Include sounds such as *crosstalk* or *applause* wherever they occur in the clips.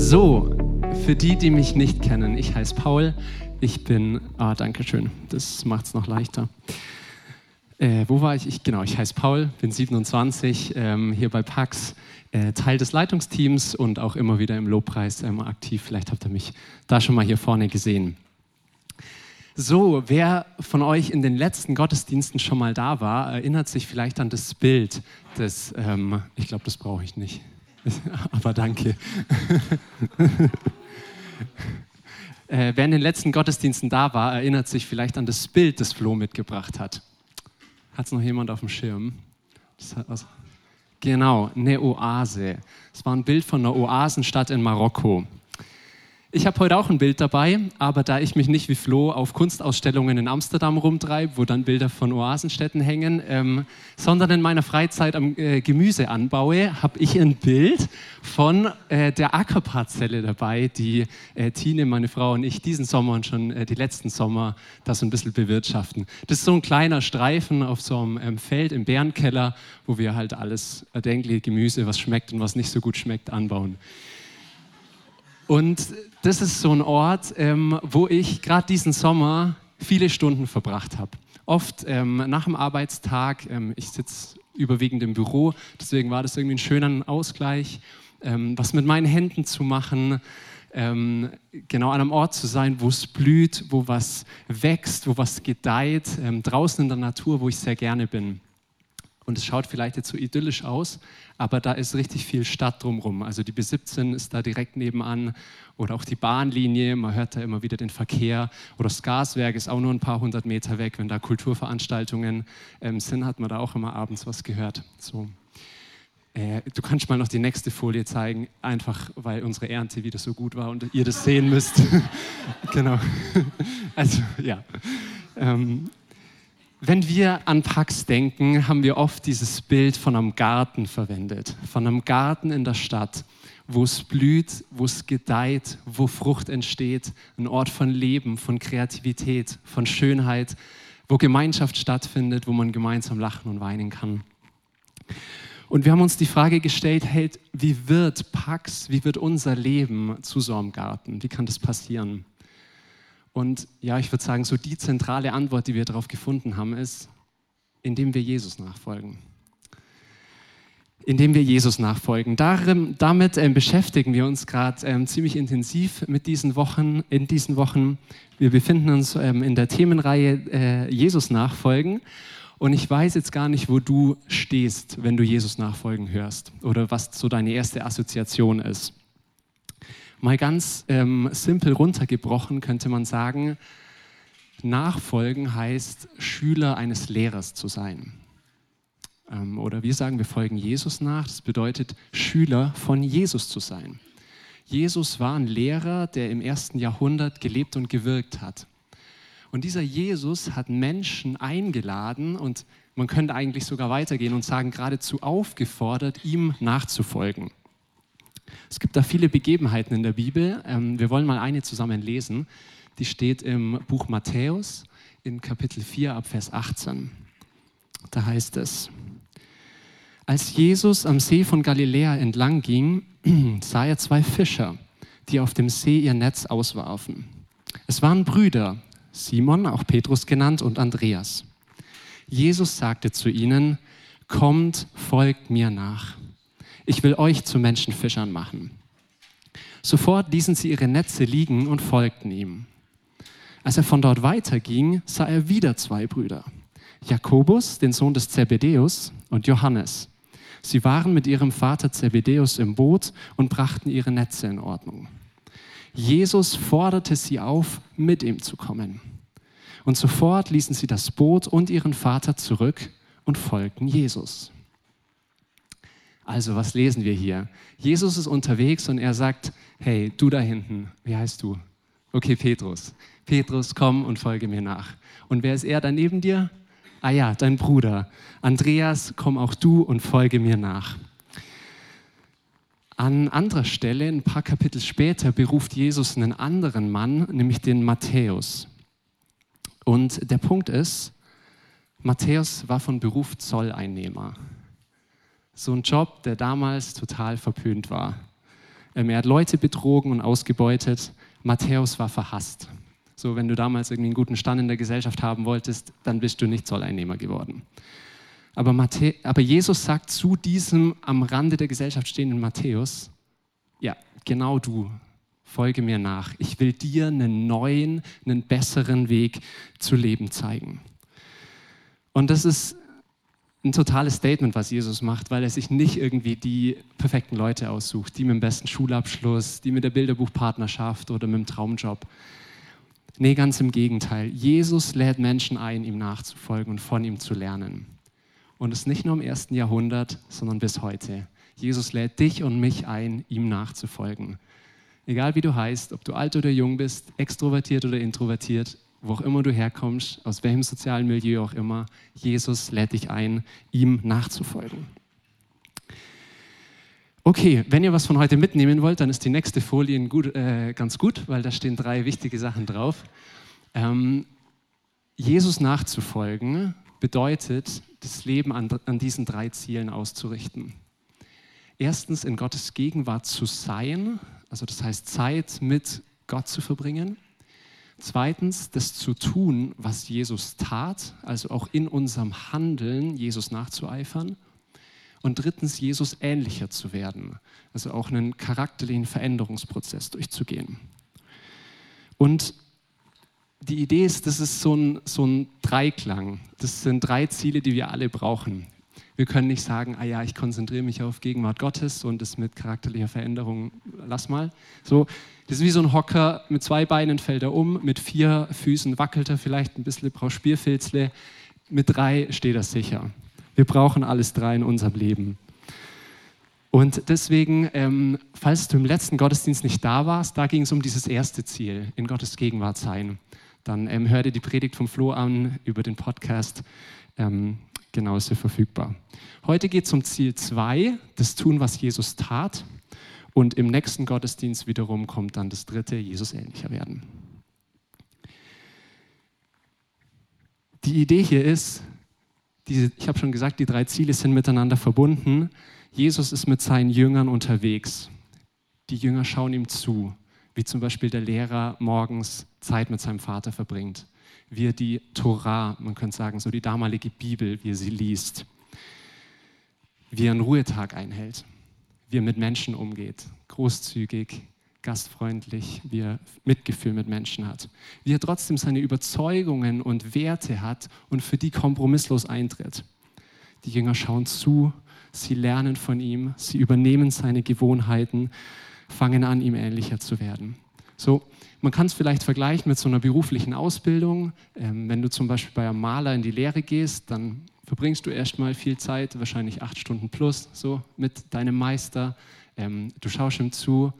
So, für die, die mich nicht kennen, ich heiße Paul. Ich bin, ah, danke schön, das macht es noch leichter. Äh, wo war ich? ich? Genau, ich heiße Paul, bin 27, ähm, hier bei Pax, äh, Teil des Leitungsteams und auch immer wieder im Lobpreis ähm, aktiv. Vielleicht habt ihr mich da schon mal hier vorne gesehen. So, wer von euch in den letzten Gottesdiensten schon mal da war, erinnert sich vielleicht an das Bild des, ähm, ich glaube, das brauche ich nicht, *laughs* aber danke. *laughs* äh, wer in den letzten Gottesdiensten da war, erinnert sich vielleicht an das Bild, das Flo mitgebracht hat. Hat es noch jemand auf dem Schirm? Genau, eine Oase. Es war ein Bild von einer Oasenstadt in Marokko. Ich habe heute auch ein Bild dabei, aber da ich mich nicht wie Flo auf Kunstausstellungen in Amsterdam rumtreibe, wo dann Bilder von Oasenstädten hängen, ähm, sondern in meiner Freizeit am äh, Gemüse anbaue, habe ich ein Bild von äh, der Ackerparzelle dabei, die äh, Tine, meine Frau und ich diesen Sommer und schon äh, die letzten Sommer das so ein bisschen bewirtschaften. Das ist so ein kleiner Streifen auf so einem ähm, Feld im Bärenkeller, wo wir halt alles erdenkliche Gemüse, was schmeckt und was nicht so gut schmeckt, anbauen. Und das ist so ein Ort, ähm, wo ich gerade diesen Sommer viele Stunden verbracht habe. Oft ähm, nach dem Arbeitstag, ähm, ich sitze überwiegend im Büro, deswegen war das irgendwie ein schöner Ausgleich, ähm, was mit meinen Händen zu machen, ähm, genau an einem Ort zu sein, wo es blüht, wo was wächst, wo was gedeiht, ähm, draußen in der Natur, wo ich sehr gerne bin. Und es schaut vielleicht jetzt so idyllisch aus, aber da ist richtig viel Stadt drumherum. Also die B17 ist da direkt nebenan oder auch die Bahnlinie, man hört da immer wieder den Verkehr. Oder das Gaswerk ist auch nur ein paar hundert Meter weg. Wenn da Kulturveranstaltungen ähm, sind, hat man da auch immer abends was gehört. So. Äh, du kannst mal noch die nächste Folie zeigen, einfach weil unsere Ernte wieder so gut war und ihr das sehen müsst. *laughs* genau. *laughs* also ja. Ähm, wenn wir an Pax denken, haben wir oft dieses Bild von einem Garten verwendet, von einem Garten in der Stadt, wo es blüht, wo es gedeiht, wo Frucht entsteht, ein Ort von Leben, von Kreativität, von Schönheit, wo Gemeinschaft stattfindet, wo man gemeinsam lachen und weinen kann. Und wir haben uns die Frage gestellt, hey, wie wird Pax, wie wird unser Leben zu so einem Garten? Wie kann das passieren? Und ja, ich würde sagen, so die zentrale Antwort, die wir darauf gefunden haben, ist, indem wir Jesus nachfolgen. Indem wir Jesus nachfolgen. Darin, damit äh, beschäftigen wir uns gerade ähm, ziemlich intensiv mit diesen Wochen, in diesen Wochen. Wir befinden uns ähm, in der Themenreihe äh, Jesus nachfolgen. Und ich weiß jetzt gar nicht, wo du stehst, wenn du Jesus nachfolgen hörst oder was so deine erste Assoziation ist. Mal ganz ähm, simpel runtergebrochen könnte man sagen, Nachfolgen heißt, Schüler eines Lehrers zu sein. Ähm, oder wir sagen, wir folgen Jesus nach. Das bedeutet, Schüler von Jesus zu sein. Jesus war ein Lehrer, der im ersten Jahrhundert gelebt und gewirkt hat. Und dieser Jesus hat Menschen eingeladen und man könnte eigentlich sogar weitergehen und sagen, geradezu aufgefordert, ihm nachzufolgen. Es gibt da viele Begebenheiten in der Bibel. Ähm, wir wollen mal eine zusammen lesen. Die steht im Buch Matthäus in Kapitel 4 ab Vers 18. Da heißt es, als Jesus am See von Galiläa entlang ging, *clears throat* sah er zwei Fischer, die auf dem See ihr Netz auswarfen. Es waren Brüder, Simon, auch Petrus genannt, und Andreas. Jesus sagte zu ihnen, kommt, folgt mir nach ich will euch zu Menschenfischern machen. Sofort ließen sie ihre Netze liegen und folgten ihm. Als er von dort weiterging, sah er wieder zwei Brüder, Jakobus, den Sohn des Zebedäus, und Johannes. Sie waren mit ihrem Vater Zebedäus im Boot und brachten ihre Netze in Ordnung. Jesus forderte sie auf, mit ihm zu kommen. Und sofort ließen sie das Boot und ihren Vater zurück und folgten Jesus. Also, was lesen wir hier? Jesus ist unterwegs und er sagt, hey, du da hinten, wie heißt du? Okay, Petrus. Petrus, komm und folge mir nach. Und wer ist er da neben dir? Ah ja, dein Bruder. Andreas, komm auch du und folge mir nach. An anderer Stelle, ein paar Kapitel später, beruft Jesus einen anderen Mann, nämlich den Matthäus. Und der Punkt ist, Matthäus war von Beruf Zolleinnehmer so ein Job, der damals total verpönt war. Ähm, er hat Leute betrogen und ausgebeutet. Matthäus war verhasst. So, wenn du damals irgendwie einen guten Stand in der Gesellschaft haben wolltest, dann bist du nicht Zolleinnehmer geworden. Aber, Matthä aber Jesus sagt zu diesem am Rande der Gesellschaft stehenden Matthäus, ja, genau du, folge mir nach. Ich will dir einen neuen, einen besseren Weg zu leben zeigen. Und das ist ein totales Statement, was Jesus macht, weil er sich nicht irgendwie die perfekten Leute aussucht, die mit dem besten Schulabschluss, die mit der Bilderbuchpartnerschaft oder mit dem Traumjob. Nee, ganz im Gegenteil. Jesus lädt Menschen ein, ihm nachzufolgen und von ihm zu lernen. Und es nicht nur im ersten Jahrhundert, sondern bis heute. Jesus lädt dich und mich ein, ihm nachzufolgen. Egal wie du heißt, ob du alt oder jung bist, extrovertiert oder introvertiert, wo auch immer du herkommst, aus welchem sozialen Milieu auch immer, Jesus lädt dich ein, ihm nachzufolgen. Okay, wenn ihr was von heute mitnehmen wollt, dann ist die nächste Folie gut, äh, ganz gut, weil da stehen drei wichtige Sachen drauf. Ähm, Jesus nachzufolgen bedeutet, das Leben an, an diesen drei Zielen auszurichten. Erstens in Gottes Gegenwart zu sein, also das heißt Zeit mit Gott zu verbringen. Zweitens, das zu tun, was Jesus tat, also auch in unserem Handeln Jesus nachzueifern. Und drittens, Jesus ähnlicher zu werden, also auch einen charakterlichen Veränderungsprozess durchzugehen. Und die Idee ist, das ist so ein, so ein Dreiklang. Das sind drei Ziele, die wir alle brauchen. Wir können nicht sagen, ah ja, ich konzentriere mich auf Gegenwart Gottes und das mit charakterlicher Veränderung, lass mal. So, das ist wie so ein Hocker, mit zwei Beinen fällt er um, mit vier Füßen wackelt er vielleicht ein bisschen, braucht Spielfilzle, mit drei steht er sicher. Wir brauchen alles drei in unserem Leben. Und deswegen, ähm, falls du im letzten Gottesdienst nicht da warst, da ging es um dieses erste Ziel, in Gottes Gegenwart sein. Dann ähm, hör dir die Predigt vom Flo an über den Podcast. Ähm, genauso verfügbar. Heute geht es um Ziel 2, das Tun, was Jesus tat. Und im nächsten Gottesdienst wiederum kommt dann das dritte, Jesus ähnlicher werden. Die Idee hier ist, diese, ich habe schon gesagt, die drei Ziele sind miteinander verbunden. Jesus ist mit seinen Jüngern unterwegs. Die Jünger schauen ihm zu, wie zum Beispiel der Lehrer morgens Zeit mit seinem Vater verbringt wie er die Torah, man könnte sagen, so die damalige Bibel, wie er sie liest, wie er einen Ruhetag einhält, wie er mit Menschen umgeht, großzügig, gastfreundlich, wie er Mitgefühl mit Menschen hat, wie er trotzdem seine Überzeugungen und Werte hat und für die kompromisslos eintritt. Die Jünger schauen zu, sie lernen von ihm, sie übernehmen seine Gewohnheiten, fangen an, ihm ähnlicher zu werden. So, man kann es vielleicht vergleichen mit so einer beruflichen Ausbildung. Ähm, wenn du zum Beispiel bei einem Maler in die Lehre gehst, dann verbringst du erstmal viel Zeit, wahrscheinlich acht Stunden plus, so mit deinem Meister. Ähm, du schaust ihm zu,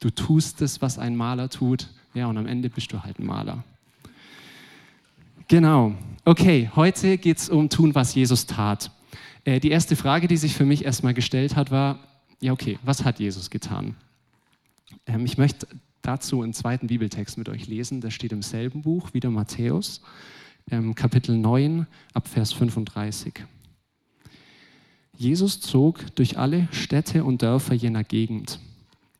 du tust es, was ein Maler tut, ja, und am Ende bist du halt ein Maler. Genau. Okay, heute geht es um tun, was Jesus tat. Äh, die erste Frage, die sich für mich erstmal gestellt hat, war, ja, okay, was hat Jesus getan? Ähm, ich möchte dazu einen zweiten Bibeltext mit euch lesen. Der steht im selben Buch, wieder Matthäus, ähm, Kapitel 9, ab Vers 35. Jesus zog durch alle Städte und Dörfer jener Gegend.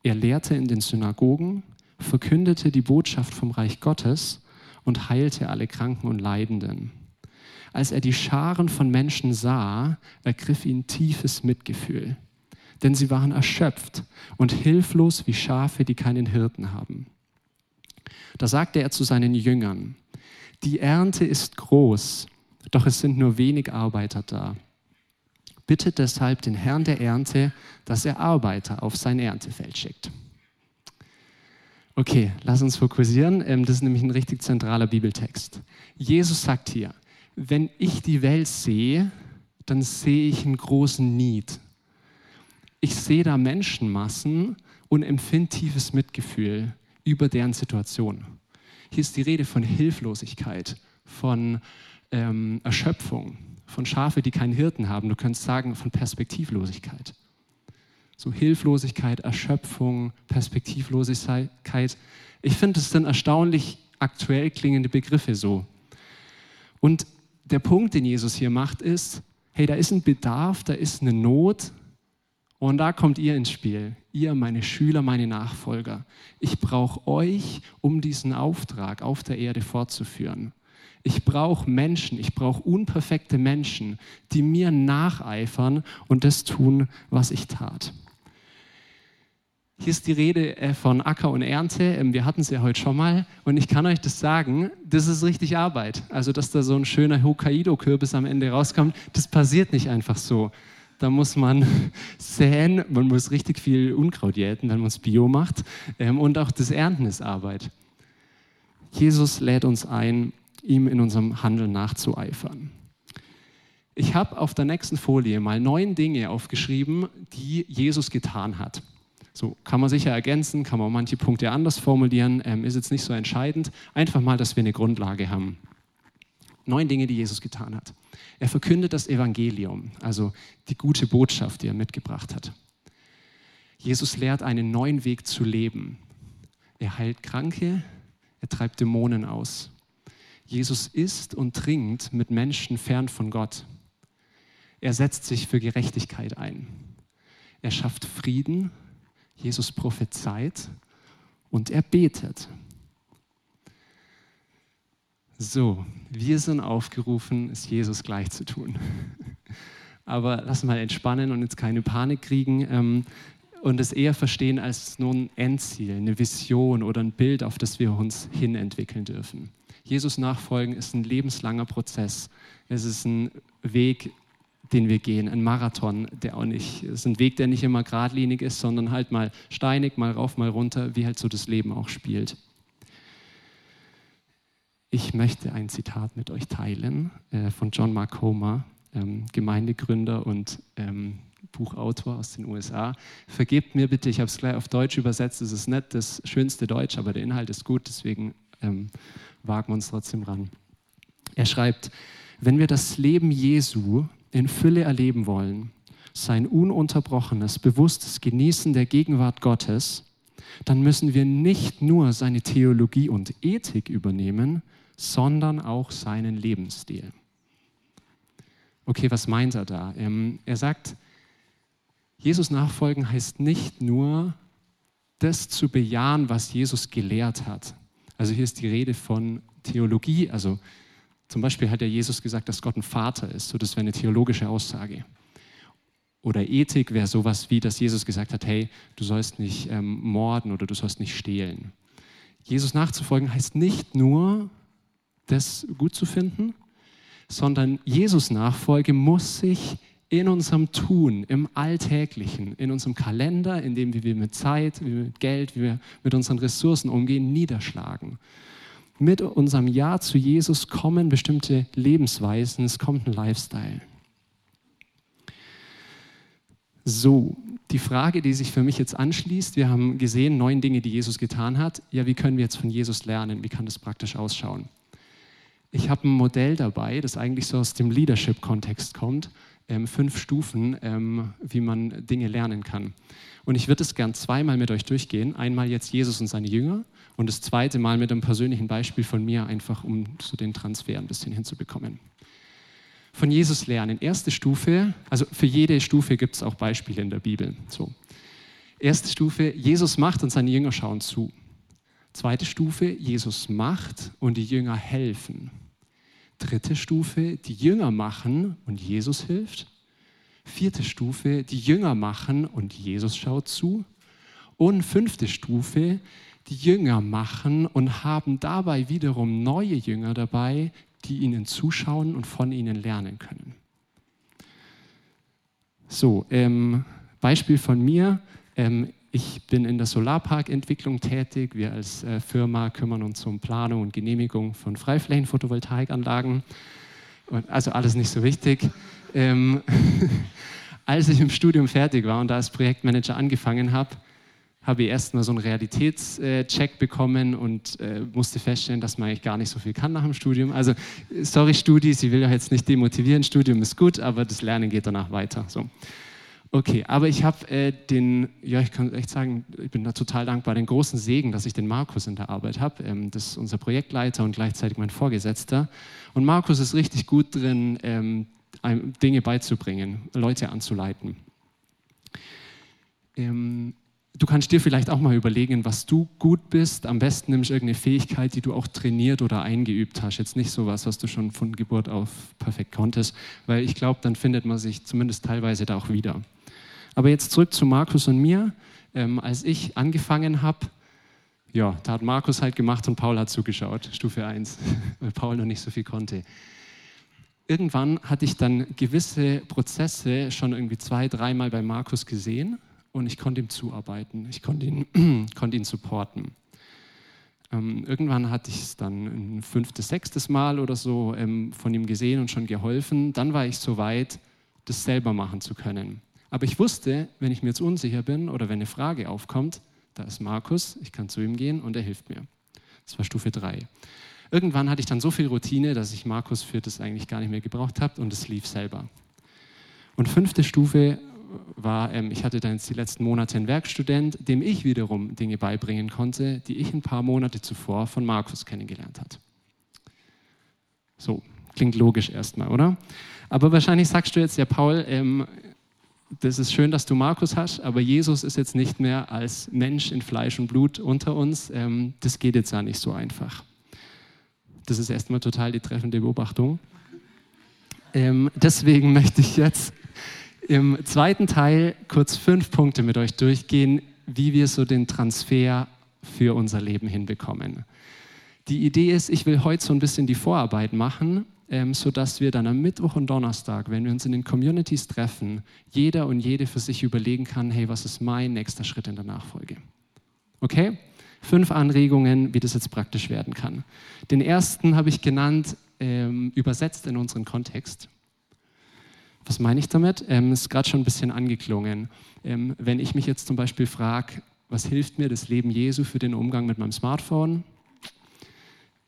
Er lehrte in den Synagogen, verkündete die Botschaft vom Reich Gottes und heilte alle Kranken und Leidenden. Als er die Scharen von Menschen sah, ergriff ihn tiefes Mitgefühl denn sie waren erschöpft und hilflos wie Schafe, die keinen Hirten haben. Da sagte er zu seinen Jüngern, die Ernte ist groß, doch es sind nur wenig Arbeiter da. Bittet deshalb den Herrn der Ernte, dass er Arbeiter auf sein Erntefeld schickt. Okay, lass uns fokussieren. Ähm, das ist nämlich ein richtig zentraler Bibeltext. Jesus sagt hier, wenn ich die Welt sehe, dann sehe ich einen großen Need, ich sehe da Menschenmassen und empfinde tiefes Mitgefühl über deren Situation. Hier ist die Rede von Hilflosigkeit, von ähm, Erschöpfung, von Schafe, die keinen Hirten haben. Du könntest sagen, von Perspektivlosigkeit. So Hilflosigkeit, Erschöpfung, Perspektivlosigkeit. Ich finde, das sind erstaunlich aktuell klingende Begriffe so. Und der Punkt, den Jesus hier macht, ist, hey, da ist ein Bedarf, da ist eine Not, und da kommt ihr ins Spiel. ihr meine Schüler, meine Nachfolger. Ich brauche euch, um diesen Auftrag auf der Erde fortzuführen. Ich brauche Menschen, ich brauche unperfekte Menschen, die mir nacheifern und das tun, was ich tat. Hier ist die Rede äh, von Acker und Ernte. Ähm, wir hatten es ja heute schon mal. Und ich kann euch das sagen, das ist richtig Arbeit. Also, dass da so ein schöner Hokkaido-Kürbis am Ende rauskommt, das passiert nicht einfach so. Da muss man *laughs* säen, man muss richtig viel Unkraut jäten, wenn man es bio macht. Ähm, und auch das Ernten ist Arbeit. Jesus lädt uns ein, ihm in unserem Handeln nachzueifern. Ich habe auf der nächsten Folie mal neun Dinge aufgeschrieben, die Jesus getan hat. So kann man sicher ergänzen, kann man manche Punkte anders formulieren, ähm, ist jetzt nicht so entscheidend. Einfach mal, dass wir eine Grundlage haben. Neun Dinge, die Jesus getan hat. Er verkündet das Evangelium, also die gute Botschaft, die er mitgebracht hat. Jesus lehrt einen neuen Weg zu leben. Er heilt Kranke, er treibt Dämonen aus. Jesus isst und trinkt mit Menschen fern von Gott. Er setzt sich für Gerechtigkeit ein. Er schafft Frieden Jesus prophezeit und er betet. So, wir sind aufgerufen, es Jesus gleich zu tun. *laughs* Aber lass mal entspannen und jetzt keine Panik kriegen ähm, und es eher verstehen als nur ein Endziel, eine Vision oder ein Bild, auf das wir uns hin entwickeln dürfen. Jesus nachfolgen ist ein lebenslanger Prozess. Es ist ein Weg, den wir gehen, ein Marathon, der auch nicht, es ist ein Weg, der nicht immer geradlinig ist, sondern halt mal steinig, mal rauf, mal runter, wie halt so das Leben auch spielt. Ich möchte ein Zitat mit euch teilen äh, von John Mark Homer, ähm, Gemeindegründer und ähm, Buchautor aus den USA. Vergebt mir bitte, ich habe es gleich auf Deutsch übersetzt, es ist nicht das schönste Deutsch, aber der Inhalt ist gut, deswegen ähm, wagen wir uns trotzdem ran. Er schreibt, wenn wir das Leben Jesu in Fülle erleben wollen, sein ununterbrochenes, bewusstes Genießen der Gegenwart Gottes, dann müssen wir nicht nur seine Theologie und Ethik übernehmen, sondern auch seinen Lebensstil. Okay, was meint er da? Ähm, er sagt, Jesus nachfolgen heißt nicht nur, das zu bejahen, was Jesus gelehrt hat. Also hier ist die Rede von Theologie, also zum Beispiel hat ja Jesus gesagt, dass Gott ein Vater ist. So, das wäre eine theologische Aussage. Oder Ethik wäre sowas wie, dass Jesus gesagt hat, hey, du sollst nicht ähm, morden oder du sollst nicht stehlen. Jesus nachzufolgen heißt nicht nur, das gut zu finden, sondern Jesus Nachfolge muss sich in unserem Tun, im Alltäglichen, in unserem Kalender, in dem wie wir mit Zeit, wie wir mit Geld, wie wir mit unseren Ressourcen umgehen, niederschlagen mit unserem Ja zu Jesus kommen bestimmte Lebensweisen, es kommt ein Lifestyle. So, die Frage, die sich für mich jetzt anschließt, wir haben gesehen, neun Dinge, die Jesus getan hat. Ja, wie können wir jetzt von Jesus lernen? Wie kann das praktisch ausschauen? Ich habe ein Modell dabei, das eigentlich so aus dem Leadership-Kontext kommt. Ähm, fünf Stufen, ähm, wie man Dinge lernen kann. Und ich würde es gern zweimal mit euch durchgehen. Einmal jetzt Jesus und seine Jünger und das zweite Mal mit einem persönlichen Beispiel von mir, einfach um so den Transfer ein bisschen hinzubekommen. Von Jesus lernen. Erste Stufe, also für jede Stufe gibt es auch Beispiele in der Bibel. So. Erste Stufe, Jesus macht und seine Jünger schauen zu. Zweite Stufe, Jesus macht und die Jünger helfen. Dritte Stufe, die Jünger machen und Jesus hilft. Vierte Stufe, die Jünger machen und Jesus schaut zu. Und fünfte Stufe, die Jünger machen und haben dabei wiederum neue Jünger dabei, die ihnen zuschauen und von ihnen lernen können. So, ähm, Beispiel von mir. Ähm, ich bin in der Solarparkentwicklung tätig. Wir als äh, Firma kümmern uns um Planung und Genehmigung von Freiflächen-Photovoltaikanlagen. Also alles nicht so wichtig. Ähm, *laughs* als ich im Studium fertig war und da als Projektmanager angefangen habe, habe ich erstmal so einen Realitätscheck bekommen und äh, musste feststellen, dass man eigentlich gar nicht so viel kann nach dem Studium. Also, sorry, Studi, sie will ja jetzt nicht demotivieren, Studium ist gut, aber das Lernen geht danach weiter. So. Okay, aber ich habe äh, den, ja, ich kann echt sagen, ich bin da total dankbar, den großen Segen, dass ich den Markus in der Arbeit habe. Ähm, das ist unser Projektleiter und gleichzeitig mein Vorgesetzter. Und Markus ist richtig gut drin, ähm, Dinge beizubringen, Leute anzuleiten. Ähm, du kannst dir vielleicht auch mal überlegen, was du gut bist. Am besten nimmst du irgendeine Fähigkeit, die du auch trainiert oder eingeübt hast. Jetzt nicht sowas, was du schon von Geburt auf perfekt konntest, weil ich glaube, dann findet man sich zumindest teilweise da auch wieder. Aber jetzt zurück zu Markus und mir. Ähm, als ich angefangen habe, ja, da hat Markus halt gemacht und Paul hat zugeschaut, Stufe 1, *laughs* weil Paul noch nicht so viel konnte. Irgendwann hatte ich dann gewisse Prozesse schon irgendwie zwei, dreimal bei Markus gesehen und ich konnte ihm zuarbeiten, ich konnte ihn, *clears throat* konnte ihn supporten. Ähm, irgendwann hatte ich es dann ein fünftes, sechstes Mal oder so ähm, von ihm gesehen und schon geholfen. Dann war ich so weit, das selber machen zu können. Aber ich wusste, wenn ich mir jetzt unsicher bin oder wenn eine Frage aufkommt, da ist Markus, ich kann zu ihm gehen und er hilft mir. Das war Stufe 3. Irgendwann hatte ich dann so viel Routine, dass ich Markus für das eigentlich gar nicht mehr gebraucht habe und es lief selber. Und fünfte Stufe war, ähm, ich hatte dann jetzt die letzten Monate einen Werkstudent, dem ich wiederum Dinge beibringen konnte, die ich ein paar Monate zuvor von Markus kennengelernt habe. So, klingt logisch erstmal, oder? Aber wahrscheinlich sagst du jetzt, ja, Paul, ähm, das ist schön, dass du Markus hast, aber Jesus ist jetzt nicht mehr als Mensch in Fleisch und Blut unter uns. Ähm, das geht jetzt ja nicht so einfach. Das ist erstmal total die treffende Beobachtung. Ähm, deswegen möchte ich jetzt im zweiten Teil kurz fünf Punkte mit euch durchgehen, wie wir so den Transfer für unser Leben hinbekommen. Die Idee ist, ich will heute so ein bisschen die Vorarbeit machen ähm, sodass wir dann am Mittwoch und Donnerstag, wenn wir uns in den Communities treffen, jeder und jede für sich überlegen kann, hey, was ist mein nächster Schritt in der Nachfolge? Okay? Fünf Anregungen, wie das jetzt praktisch werden kann. Den ersten habe ich genannt, ähm, übersetzt in unseren Kontext. Was meine ich damit? Ähm, ist gerade schon ein bisschen angeklungen. Ähm, wenn ich mich jetzt zum Beispiel frage, was hilft mir das Leben Jesu für den Umgang mit meinem Smartphone?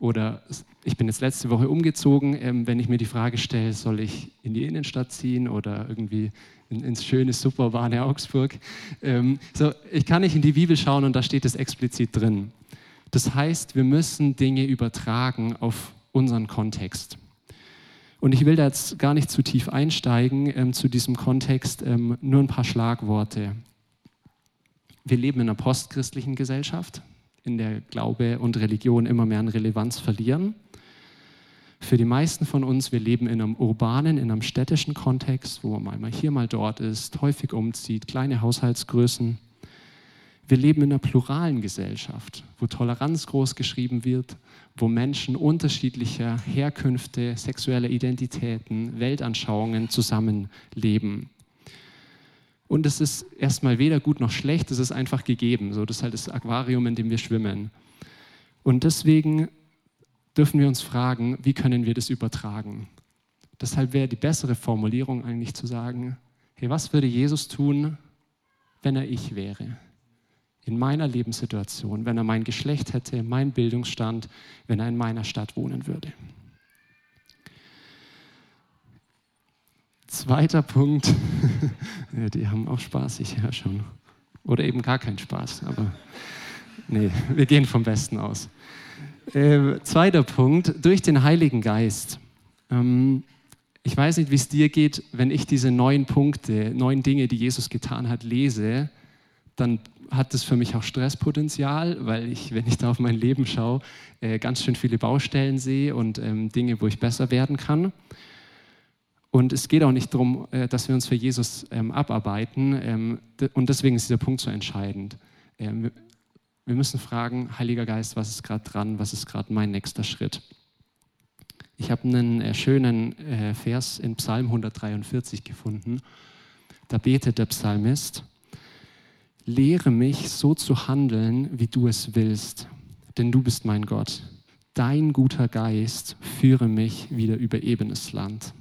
Oder ich bin jetzt letzte Woche umgezogen, ähm, wenn ich mir die Frage stelle, soll ich in die Innenstadt ziehen oder irgendwie in, ins schöne, super urbane Augsburg. Ähm, so, ich kann nicht in die Bibel schauen und da steht es explizit drin. Das heißt, wir müssen Dinge übertragen auf unseren Kontext. Und ich will da jetzt gar nicht zu tief einsteigen ähm, zu diesem Kontext, ähm, nur ein paar Schlagworte. Wir leben in einer postchristlichen Gesellschaft in der Glaube und Religion immer mehr an Relevanz verlieren. Für die meisten von uns, wir leben in einem urbanen, in einem städtischen Kontext, wo man mal hier, mal dort ist, häufig umzieht, kleine Haushaltsgrößen. Wir leben in einer pluralen Gesellschaft, wo Toleranz groß geschrieben wird, wo Menschen unterschiedlicher Herkünfte, sexueller Identitäten, Weltanschauungen zusammenleben. Und es ist erstmal weder gut noch schlecht, es ist einfach gegeben. So, das ist halt das Aquarium, in dem wir schwimmen. Und deswegen dürfen wir uns fragen, wie können wir das übertragen? Deshalb wäre die bessere Formulierung eigentlich zu sagen, hey, was würde Jesus tun, wenn er ich wäre? In meiner Lebenssituation, wenn er mein Geschlecht hätte, mein Bildungsstand, wenn er in meiner Stadt wohnen würde. Zweiter Punkt, *laughs* ja, die haben auch Spaß, ich höre schon. Oder eben gar keinen Spaß, aber nee, wir gehen vom Besten aus. Äh, zweiter Punkt, durch den Heiligen Geist. Ähm, ich weiß nicht, wie es dir geht, wenn ich diese neun Punkte, neun Dinge, die Jesus getan hat, lese, dann hat das für mich auch Stresspotenzial, weil ich, wenn ich da auf mein Leben schaue, äh, ganz schön viele Baustellen sehe und ähm, Dinge, wo ich besser werden kann. Und es geht auch nicht darum, äh, dass wir uns für Jesus ähm, abarbeiten. Ähm, und deswegen ist dieser Punkt so entscheidend. Ähm, wir müssen fragen, Heiliger Geist, was ist gerade dran? Was ist gerade mein nächster Schritt? Ich habe einen äh, schönen äh, Vers in Psalm 143 gefunden. Da betet der Psalmist, lehre mich so zu handeln, wie du es willst, denn du bist mein Gott. Dein guter Geist führe mich wieder über ebenes Land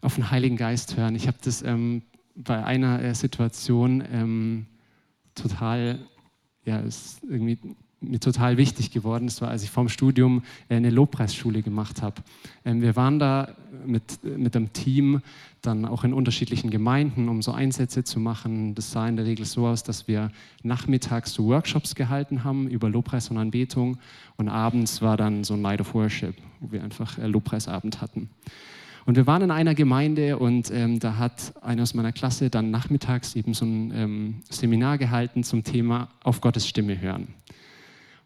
auf den Heiligen Geist hören. Ich habe das ähm, bei einer äh, Situation ähm, total, ja, ist irgendwie mir total wichtig geworden. Das war, als ich vorm Studium äh, eine Lobpreisschule gemacht habe. Ähm, wir waren da mit, mit einem Team dann auch in unterschiedlichen Gemeinden, um so Einsätze zu machen. Das sah in der Regel so aus, dass wir nachmittags so Workshops gehalten haben über Lobpreis und Anbetung und abends war dann so ein Night of Worship, wo wir einfach äh, Lobpreisabend hatten. Und wir waren in einer Gemeinde und ähm, da hat einer aus meiner Klasse dann nachmittags eben so ein ähm, Seminar gehalten zum Thema auf Gottes Stimme hören.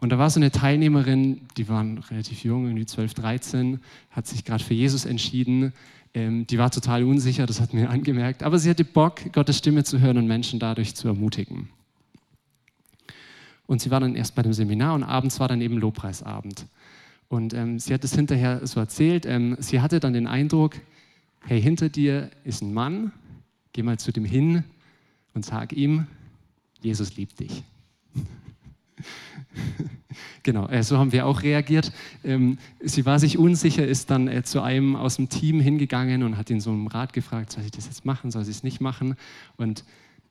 Und da war so eine Teilnehmerin, die war relativ jung, irgendwie 12, 13, hat sich gerade für Jesus entschieden. Ähm, die war total unsicher, das hat mir *laughs* angemerkt, aber sie hatte Bock, Gottes Stimme zu hören und Menschen dadurch zu ermutigen. Und sie war dann erst bei dem Seminar und abends war dann eben Lobpreisabend. Und ähm, sie hat es hinterher so erzählt. Ähm, sie hatte dann den Eindruck, hey, hinter dir ist ein Mann, geh mal zu dem hin und sag ihm, Jesus liebt dich. *laughs* genau, äh, so haben wir auch reagiert. Ähm, sie war sich unsicher, ist dann äh, zu einem aus dem Team hingegangen und hat ihn so im Rat gefragt, soll ich das jetzt machen, soll ich es nicht machen? Und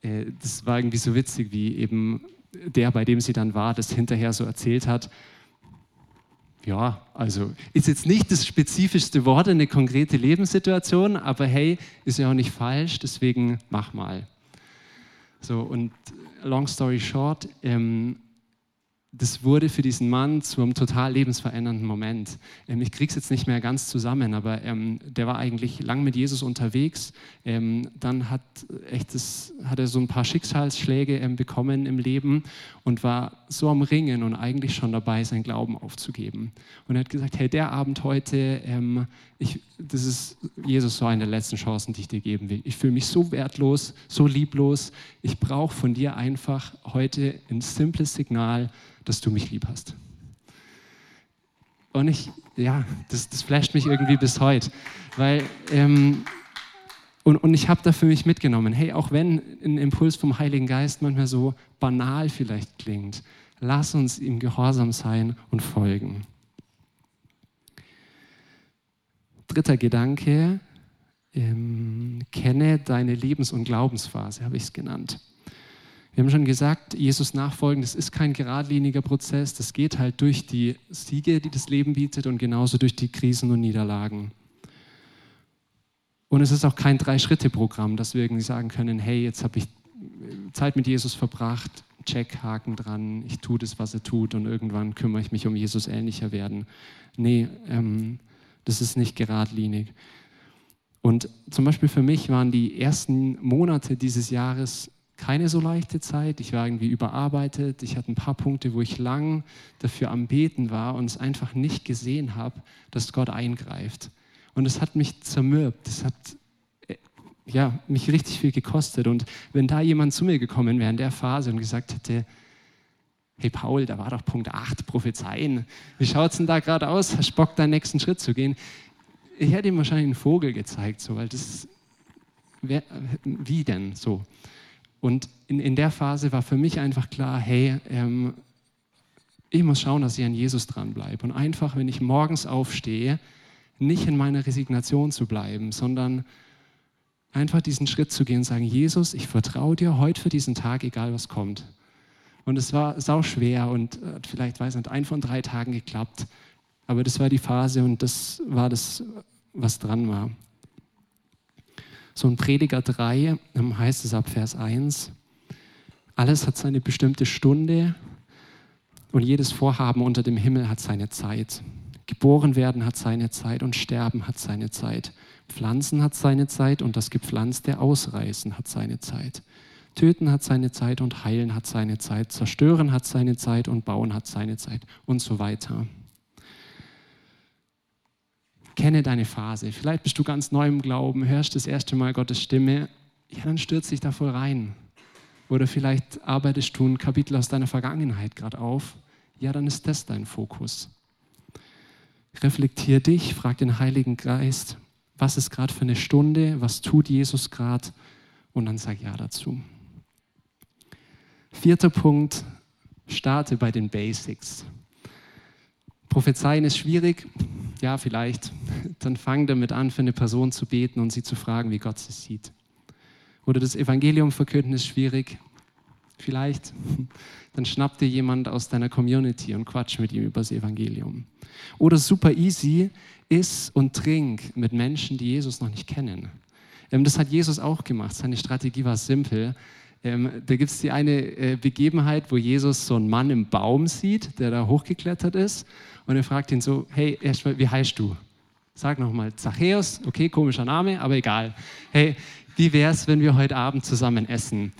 äh, das war irgendwie so witzig, wie eben der, bei dem sie dann war, das hinterher so erzählt hat ja, also ist jetzt nicht das spezifischste Wort, eine konkrete Lebenssituation, aber hey, ist ja auch nicht falsch, deswegen mach mal. So, und long story short, ähm, das wurde für diesen Mann zu einem total lebensverändernden Moment. Ähm, ich kriege es jetzt nicht mehr ganz zusammen, aber ähm, der war eigentlich lang mit Jesus unterwegs. Ähm, dann hat, echt das, hat er so ein paar Schicksalsschläge ähm, bekommen im Leben und war so am Ringen und eigentlich schon dabei, seinen Glauben aufzugeben. Und er hat gesagt, hey, der Abend heute, ähm, ich, das ist Jesus so eine der letzten Chancen, die ich dir geben will. Ich fühle mich so wertlos, so lieblos. Ich brauche von dir einfach heute ein simples Signal, dass du mich lieb hast. Und ich, ja, das, das flasht mich irgendwie bis heute, weil, ähm, und, und ich habe da für mich mitgenommen, hey, auch wenn ein Impuls vom Heiligen Geist manchmal so banal vielleicht klingt, lass uns ihm gehorsam sein und folgen. Dritter Gedanke, ähm, kenne deine Lebens- und Glaubensphase, habe ich es genannt. Wir haben schon gesagt, Jesus nachfolgen, das ist kein geradliniger Prozess, das geht halt durch die Siege, die das Leben bietet und genauso durch die Krisen und Niederlagen. Und es ist auch kein Drei-Schritte-Programm, dass wir irgendwie sagen können, hey, jetzt habe ich Zeit mit Jesus verbracht, Check, Haken dran, ich tue das, was er tut und irgendwann kümmere ich mich um Jesus ähnlicher werden. Nee, ähm, das ist nicht geradlinig. Und zum Beispiel für mich waren die ersten Monate dieses Jahres keine so leichte Zeit. Ich war irgendwie überarbeitet. Ich hatte ein paar Punkte, wo ich lang dafür am Beten war und es einfach nicht gesehen habe, dass Gott eingreift. Und es hat mich zermürbt. Es hat äh, ja, mich richtig viel gekostet. Und wenn da jemand zu mir gekommen wäre in der Phase und gesagt hätte, hey Paul, da war doch Punkt 8, Prophezeien. Wie schaut es denn da gerade aus? Hast du Bock, deinen nächsten Schritt zu gehen? Ich hätte ihm wahrscheinlich einen Vogel gezeigt, so, weil das, wer, wie denn so? Und in, in der Phase war für mich einfach klar, hey, ähm, ich muss schauen, dass ich an Jesus dranbleibe. Und einfach, wenn ich morgens aufstehe, nicht in meiner Resignation zu bleiben, sondern einfach diesen Schritt zu gehen und sagen, Jesus, ich vertraue dir heute für diesen Tag, egal was kommt. Und es war sau schwer und hat vielleicht, weiß nicht, ein von drei Tagen geklappt. Aber das war die Phase und das war das, was dran war. So in Prediger 3 heißt es ab Vers 1, alles hat seine bestimmte Stunde und jedes Vorhaben unter dem Himmel hat seine Zeit. Geboren werden hat seine Zeit und sterben hat seine Zeit. Pflanzen hat seine Zeit und das gepflanzte Ausreißen hat seine Zeit. Töten hat seine Zeit und heilen hat seine Zeit. Zerstören hat seine Zeit und bauen hat seine Zeit und so weiter. Kenne deine Phase. Vielleicht bist du ganz neu im Glauben, hörst das erste Mal Gottes Stimme. Ja, dann stürz dich da voll rein. Oder vielleicht arbeitest du ein Kapitel aus deiner Vergangenheit gerade auf. Ja, dann ist das dein Fokus. Reflektier dich, frag den Heiligen Geist, was ist gerade für eine Stunde, was tut Jesus gerade und dann sag ja dazu. Vierter Punkt, starte bei den Basics. Prophezeien ist schwierig, ja, vielleicht. Dann fang damit an, für eine Person zu beten und sie zu fragen, wie Gott sie sieht. Oder das Evangelium verkünden ist schwierig, vielleicht. Dann schnapp dir jemand aus deiner Community und quatsch mit ihm über das Evangelium. Oder super easy, iss und trink mit Menschen, die Jesus noch nicht kennen. Ähm, das hat Jesus auch gemacht. Seine Strategie war simpel. Ähm, da gibt es die eine äh, Begebenheit, wo Jesus so einen Mann im Baum sieht, der da hochgeklettert ist. Und er fragt ihn so, hey, erstmal, wie heißt du? Sag nochmal, Zachäus, okay, komischer Name, aber egal. Hey, wie wäre es, wenn wir heute Abend zusammen essen?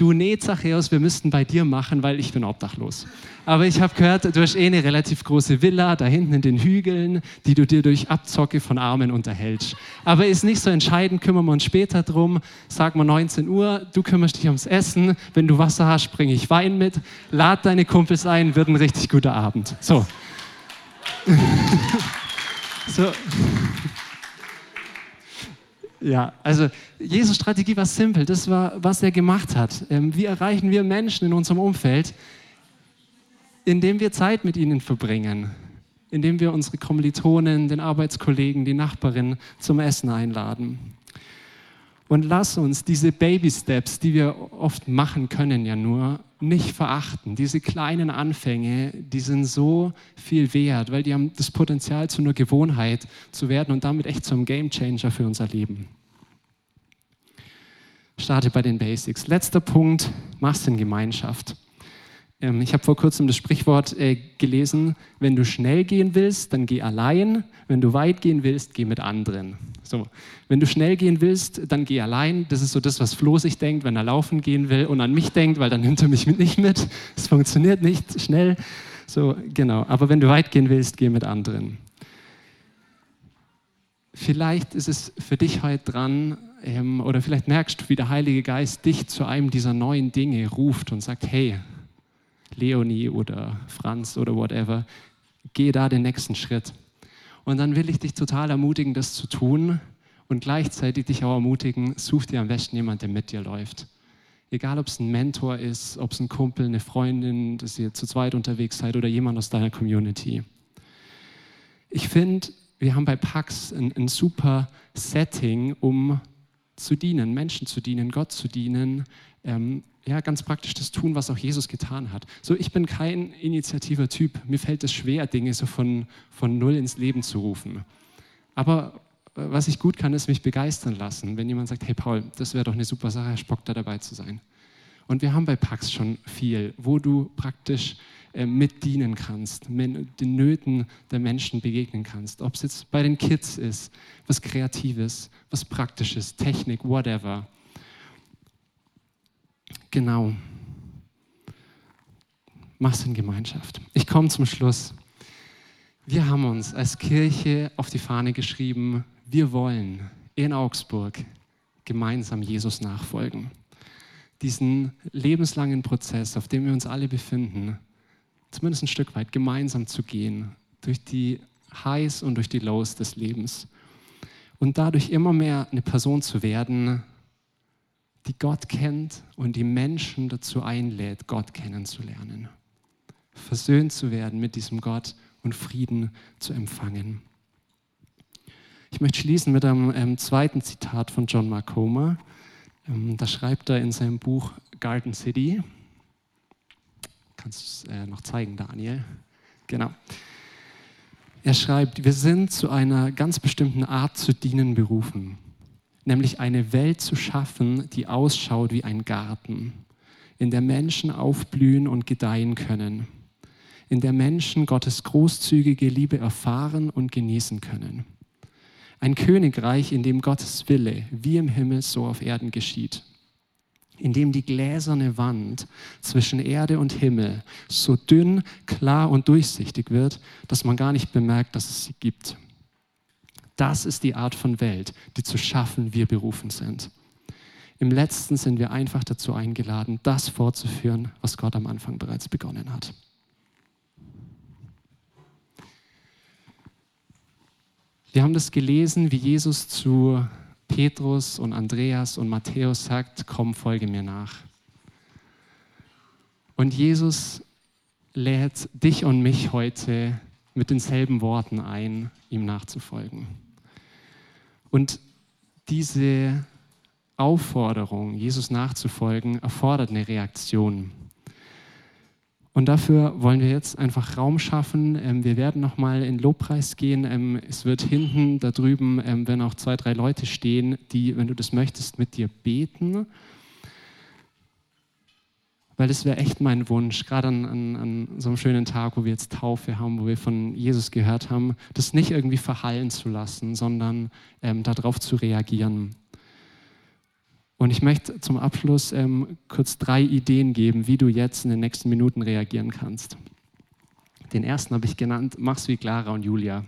Du, nee, Zachäus, wir müssten bei dir machen, weil ich bin obdachlos. Aber ich habe gehört, du hast eh eine relativ große Villa da hinten in den Hügeln, die du dir durch Abzocke von Armen unterhältst. Aber ist nicht so entscheidend, kümmern wir uns später drum. Sag mal 19 Uhr, du kümmerst dich ums Essen. Wenn du Wasser hast, bringe ich Wein mit. Lad deine Kumpels ein, wird ein richtig guter Abend. So. *laughs* so. Ja, also Jesus Strategie war simpel. Das war, was er gemacht hat. Ähm, wie erreichen wir Menschen in unserem Umfeld? Indem wir Zeit mit ihnen verbringen. Indem wir unsere Kommilitonen, den Arbeitskollegen, die Nachbarin zum Essen einladen. Und lass uns diese Baby Steps, die wir oft machen können, ja nur, nicht verachten. Diese kleinen Anfänge, die sind so viel wert, weil die haben das Potenzial zu einer Gewohnheit zu werden und damit echt zum Game Changer für unser Leben. Starte bei den Basics. Letzter Punkt, Massengemeinschaft. Ähm, ich habe vor kurzem das Sprichwort äh, gelesen, wenn du schnell gehen willst, dann geh allein. Wenn du weit gehen willst, geh mit anderen. So, wenn du schnell gehen willst, dann geh allein. Das ist so das, was Flo sich denkt, wenn er laufen gehen will und an mich denkt, weil dann nimmt er mich nicht mit. Es funktioniert nicht schnell. So, genau. Aber wenn du weit gehen willst, geh mit anderen. Vielleicht ist es für dich heute dran, ähm, oder vielleicht merkst du, wie der Heilige Geist dich zu einem dieser neuen Dinge ruft und sagt, hey, Leonie oder Franz oder whatever, geh da den nächsten Schritt. Und dann will ich dich total ermutigen, das zu tun und gleichzeitig dich auch ermutigen, such dir am besten jemanden, der mit dir läuft. Egal, ob es ein Mentor ist, ob es ein Kumpel, eine Freundin, dass ihr zu zweit unterwegs seid oder jemand aus deiner Community. Ich finde, wir haben bei Pax ein, ein super Setting, um zu dienen, Menschen zu dienen, Gott zu dienen, ähm, ja, ganz praktisch das tun, was auch Jesus getan hat. So, ich bin kein initiativer Typ. Mir fällt es schwer, Dinge so von, von null ins Leben zu rufen. Aber äh, was ich gut kann, ist mich begeistern lassen, wenn jemand sagt, hey Paul, das wäre doch eine super Sache, Spock da dabei zu sein. Und wir haben bei Pax schon viel, wo du praktisch äh, mitdienen kannst, den Nöten der Menschen begegnen kannst. Ob es jetzt bei den Kids ist, was Kreatives, was Praktisches, Technik, whatever. Genau. Massengemeinschaft. Ich komme zum Schluss. Wir haben uns als Kirche auf die Fahne geschrieben, wir wollen in Augsburg gemeinsam Jesus nachfolgen. Diesen lebenslangen Prozess, auf dem wir uns alle befinden, zumindest ein Stück weit gemeinsam zu gehen, durch die Highs und durch die Lows des Lebens. Und dadurch immer mehr eine Person zu werden, die Gott kennt und die Menschen dazu einlädt, Gott kennenzulernen. Versöhnt zu werden mit diesem Gott und Frieden zu empfangen. Ich möchte schließen mit einem ähm, zweiten Zitat von John Marcoma. Ähm, da schreibt er in seinem Buch Garden City. Kannst du es äh, noch zeigen, Daniel? Genau. Er schreibt, wir sind zu einer ganz bestimmten Art zu dienen berufen nämlich eine Welt zu schaffen, die ausschaut wie ein Garten, in der Menschen aufblühen und gedeihen können, in der Menschen Gottes großzügige Liebe erfahren und genießen können. Ein Königreich, in dem Gottes Wille wie im Himmel so auf Erden geschieht, in dem die gläserne Wand zwischen Erde und Himmel so dünn, klar und durchsichtig wird, dass man gar nicht bemerkt, dass es sie gibt. Das ist die Art von Welt, die zu schaffen wir berufen sind. Im letzten sind wir einfach dazu eingeladen, das fortzuführen, was Gott am Anfang bereits begonnen hat. Wir haben das gelesen, wie Jesus zu Petrus und Andreas und Matthäus sagt, komm, folge mir nach. Und Jesus lädt dich und mich heute mit denselben Worten ein, ihm nachzufolgen. Und diese Aufforderung, Jesus nachzufolgen, erfordert eine Reaktion. Und dafür wollen wir jetzt einfach Raum schaffen. Ähm, wir werden nochmal in Lobpreis gehen. Ähm, es wird hinten da drüben, ähm, wenn auch zwei, drei Leute stehen, die, wenn du das möchtest, mit dir beten. Weil es wäre echt mein Wunsch, gerade an, an, an, so einem schönen Tag, wo wir jetzt Taufe haben, wo wir von Jesus gehört haben, das nicht irgendwie verhallen zu lassen, sondern ähm, darauf zu reagieren. Und ich möchte zum Abschluss ähm, kurz drei Ideen geben, wie du jetzt in den nächsten Minuten reagieren kannst. Den ersten habe ich genannt, mach's wie Clara und Julia.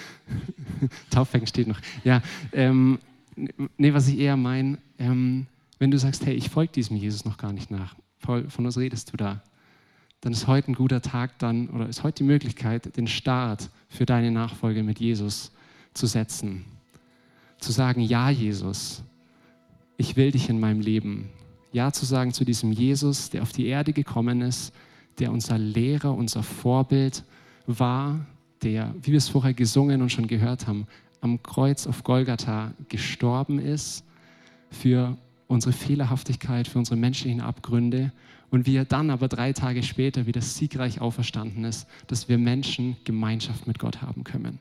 *laughs* Taufbecken steht noch. Ja, ähm, nee, was ich eher meine, ähm, wenn du sagst, hey, ich folge diesem Jesus noch gar nicht nach, Paul, von was redest du da? Dann ist heute ein guter Tag dann, oder ist heute die Möglichkeit, den Start für deine Nachfolge mit Jesus zu setzen. Zu sagen, ja, Jesus, ich will dich in meinem Leben. Ja zu sagen zu diesem Jesus, der auf die Erde gekommen ist, der unser Lehrer, unser Vorbild war, der, wie wir es vorher gesungen und schon gehört haben, am Kreuz auf Golgatha gestorben ist für unsere Fehlerhaftigkeit, für unsere menschlichen Abgründe und wie er dann aber drei Tage später wieder siegreich auferstanden ist, dass wir Menschen Gemeinschaft mit Gott haben können.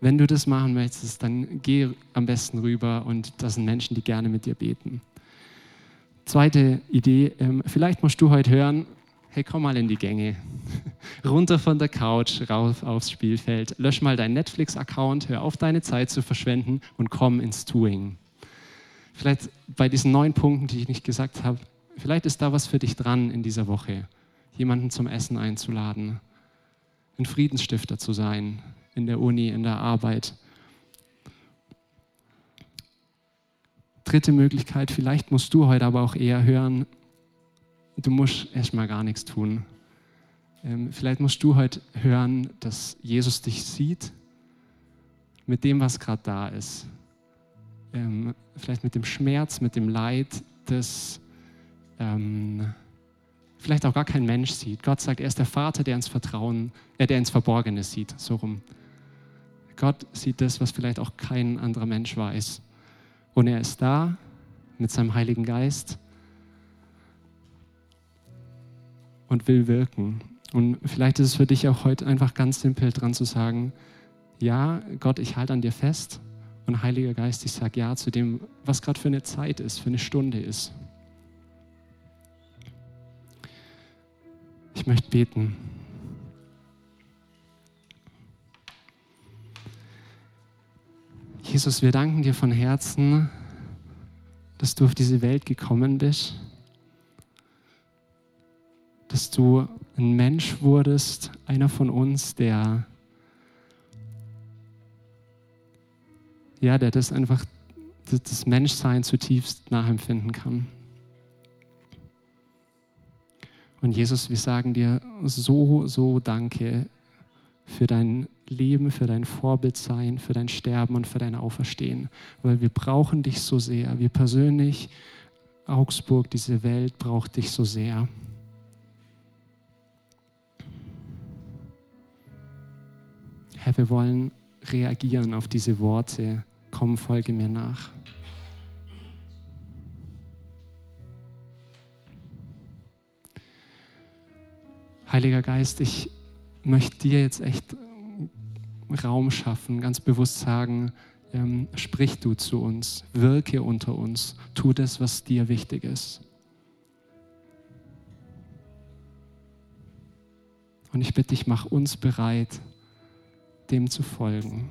Wenn du das machen möchtest, dann geh am besten rüber und das sind Menschen, die gerne mit dir beten. Zweite Idee, ähm, vielleicht musst du heute hören, hey, komm mal in die Gänge. *laughs* Runter von der Couch, rauf aufs Spielfeld, lösch mal deinen Netflix-Account, hör auf, deine Zeit zu verschwenden und komm ins Doing vielleicht bei diesen neun Punkten, die ich nicht gesagt habe, vielleicht ist da was für dich dran in dieser Woche, jemanden zum Essen einzuladen, ein Friedensstifter zu sein, in der Uni, in der Arbeit. Dritte Möglichkeit, vielleicht musst du heute aber auch eher hören, du musst erstmal gar nichts tun. Ähm, vielleicht musst du heute hören, dass Jesus dich sieht mit dem, was gerade da ist ähm, vielleicht mit dem Schmerz, mit dem Leid, das ähm, vielleicht auch gar kein Mensch sieht. Gott sagt, er ist der Vater, der ins Vertrauen, äh, der ins Verborgene sieht, so rum. Gott sieht das, was vielleicht auch kein anderer Mensch weiß. Und er ist da mit seinem Heiligen Geist und will wirken. Und vielleicht ist es für dich auch heute einfach ganz simpel dran zu sagen, ja, Gott, ich halte an dir fest und Heiliger Geist, ich sage ja zu dem, was gerade für eine Zeit ist, für eine Stunde ist. Ich möchte beten. Jesus, wir danken dir von Herzen, dass du auf diese Welt gekommen bist, dass du ein Mensch wurdest, einer von uns, der ja, der das einfach, das Menschsein zutiefst nachempfinden kann. Und Jesus, wir sagen dir so, so danke für dein Leben, für dein Vorbildsein, für dein Sterben und für dein Auferstehen. Weil wir brauchen dich so sehr. Wir persönlich, Augsburg, diese Welt braucht dich so sehr. Herr, wir wollen reagieren auf diese Worte. Komm, folge mir nach. Heiliger Geist, ich möchte dir jetzt echt Raum schaffen, ganz bewusst sagen, ähm, sprich du zu uns, wirke unter uns, tu das, was dir wichtig ist. Und ich bitte dich, mach uns bereit, dem zu folgen.